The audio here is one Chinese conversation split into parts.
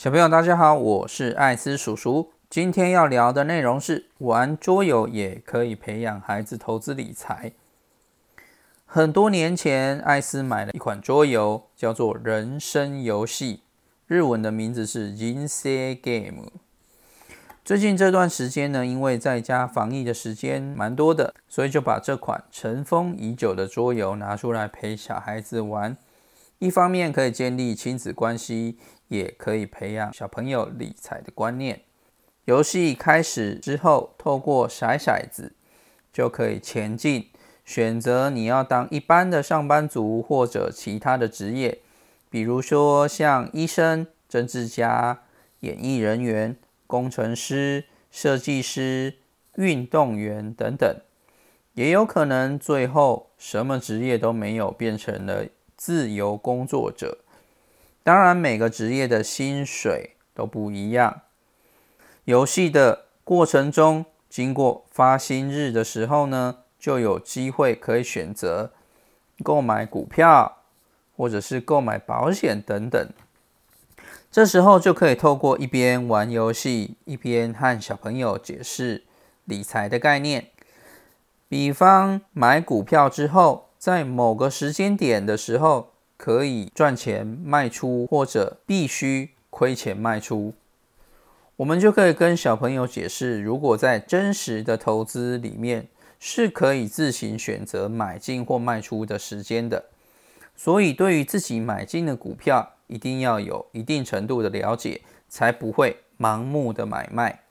小朋友，大家好，我是艾斯叔叔。今天要聊的内容是玩桌游也可以培养孩子投资理财。很多年前，艾斯买了一款桌游，叫做《人生游戏》，日文的名字是 Insei Game。最近这段时间呢，因为在家防疫的时间蛮多的，所以就把这款尘封已久的桌游拿出来陪小孩子玩。一方面可以建立亲子关系，也可以培养小朋友理财的观念。游戏开始之后，透过骰骰子就可以前进，选择你要当一般的上班族或者其他的职业，比如说像医生、政治家、演艺人员、工程师、设计师、运动员等等。也有可能最后什么职业都没有，变成了。自由工作者，当然每个职业的薪水都不一样。游戏的过程中，经过发薪日的时候呢，就有机会可以选择购买股票，或者是购买保险等等。这时候就可以透过一边玩游戏，一边和小朋友解释理财的概念。比方买股票之后。在某个时间点的时候，可以赚钱卖出，或者必须亏钱卖出，我们就可以跟小朋友解释，如果在真实的投资里面是可以自行选择买进或卖出的时间的。所以，对于自己买进的股票，一定要有一定程度的了解，才不会盲目的买卖。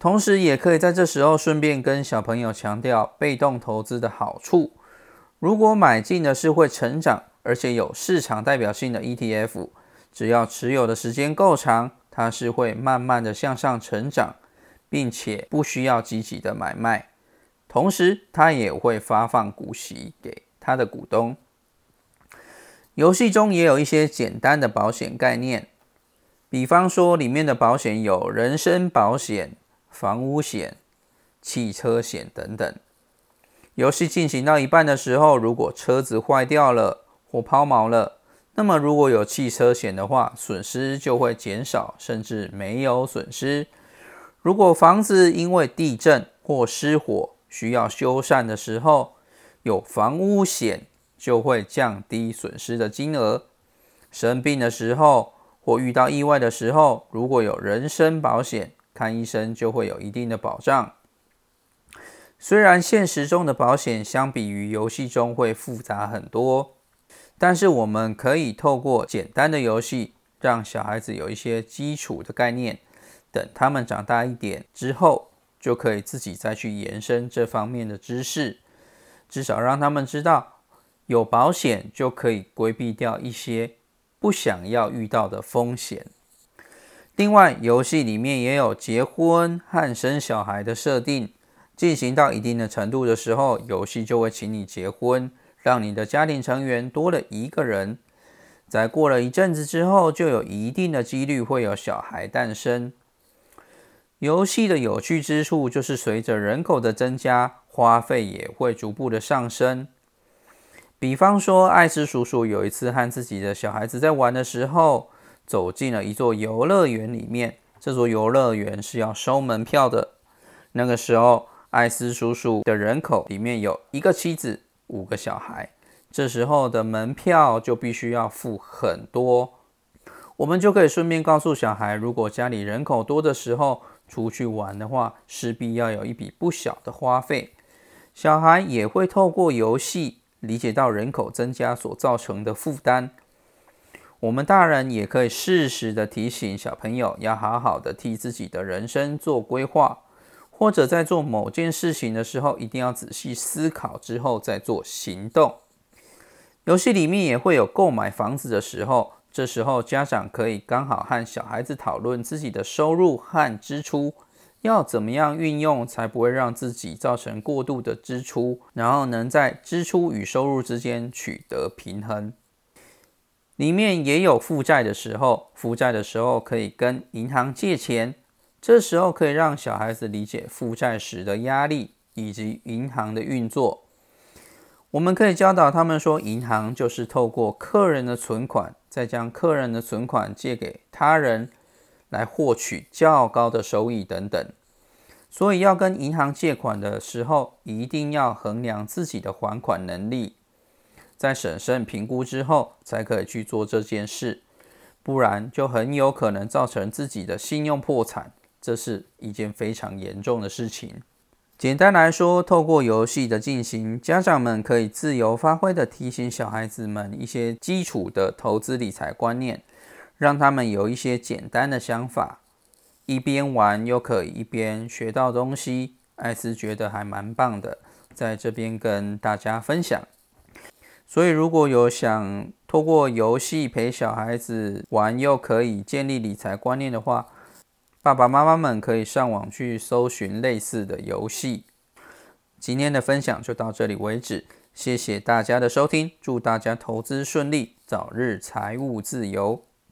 同时，也可以在这时候顺便跟小朋友强调被动投资的好处。如果买进的是会成长而且有市场代表性的 ETF，只要持有的时间够长，它是会慢慢的向上成长，并且不需要积极的买卖。同时，它也会发放股息给它的股东。游戏中也有一些简单的保险概念，比方说里面的保险有人身保险、房屋险、汽车险等等。游戏进行到一半的时候，如果车子坏掉了或抛锚了，那么如果有汽车险的话，损失就会减少，甚至没有损失。如果房子因为地震或失火需要修缮的时候，有房屋险就会降低损失的金额。生病的时候或遇到意外的时候，如果有人身保险，看医生就会有一定的保障。虽然现实中的保险相比于游戏中会复杂很多，但是我们可以透过简单的游戏，让小孩子有一些基础的概念。等他们长大一点之后，就可以自己再去延伸这方面的知识。至少让他们知道，有保险就可以规避掉一些不想要遇到的风险。另外，游戏里面也有结婚和生小孩的设定。进行到一定的程度的时候，游戏就会请你结婚，让你的家庭成员多了一个人。在过了一阵子之后，就有一定的几率会有小孩诞生。游戏的有趣之处就是随着人口的增加，花费也会逐步的上升。比方说，艾斯叔叔有一次和自己的小孩子在玩的时候，走进了一座游乐园里面。这座游乐园是要收门票的。那个时候。艾斯叔叔的人口里面有一个妻子，五个小孩，这时候的门票就必须要付很多。我们就可以顺便告诉小孩，如果家里人口多的时候出去玩的话，势必要有一笔不小的花费。小孩也会透过游戏理解到人口增加所造成的负担。我们大人也可以适时的提醒小朋友，要好好的替自己的人生做规划。或者在做某件事情的时候，一定要仔细思考之后再做行动。游戏里面也会有购买房子的时候，这时候家长可以刚好和小孩子讨论自己的收入和支出要怎么样运用，才不会让自己造成过度的支出，然后能在支出与收入之间取得平衡。里面也有负债的时候，负债的时候可以跟银行借钱。这时候可以让小孩子理解负债时的压力以及银行的运作。我们可以教导他们说，银行就是透过客人的存款，再将客人的存款借给他人，来获取较高的收益等等。所以要跟银行借款的时候，一定要衡量自己的还款能力，在审慎评估之后，才可以去做这件事。不然就很有可能造成自己的信用破产，这是一件非常严重的事情。简单来说，透过游戏的进行，家长们可以自由发挥的提醒小孩子们一些基础的投资理财观念，让他们有一些简单的想法，一边玩又可以一边学到东西。艾斯觉得还蛮棒的，在这边跟大家分享。所以，如果有想透过游戏陪小孩子玩，又可以建立理财观念的话，爸爸妈妈们可以上网去搜寻类似的游戏。今天的分享就到这里为止，谢谢大家的收听，祝大家投资顺利，早日财务自由。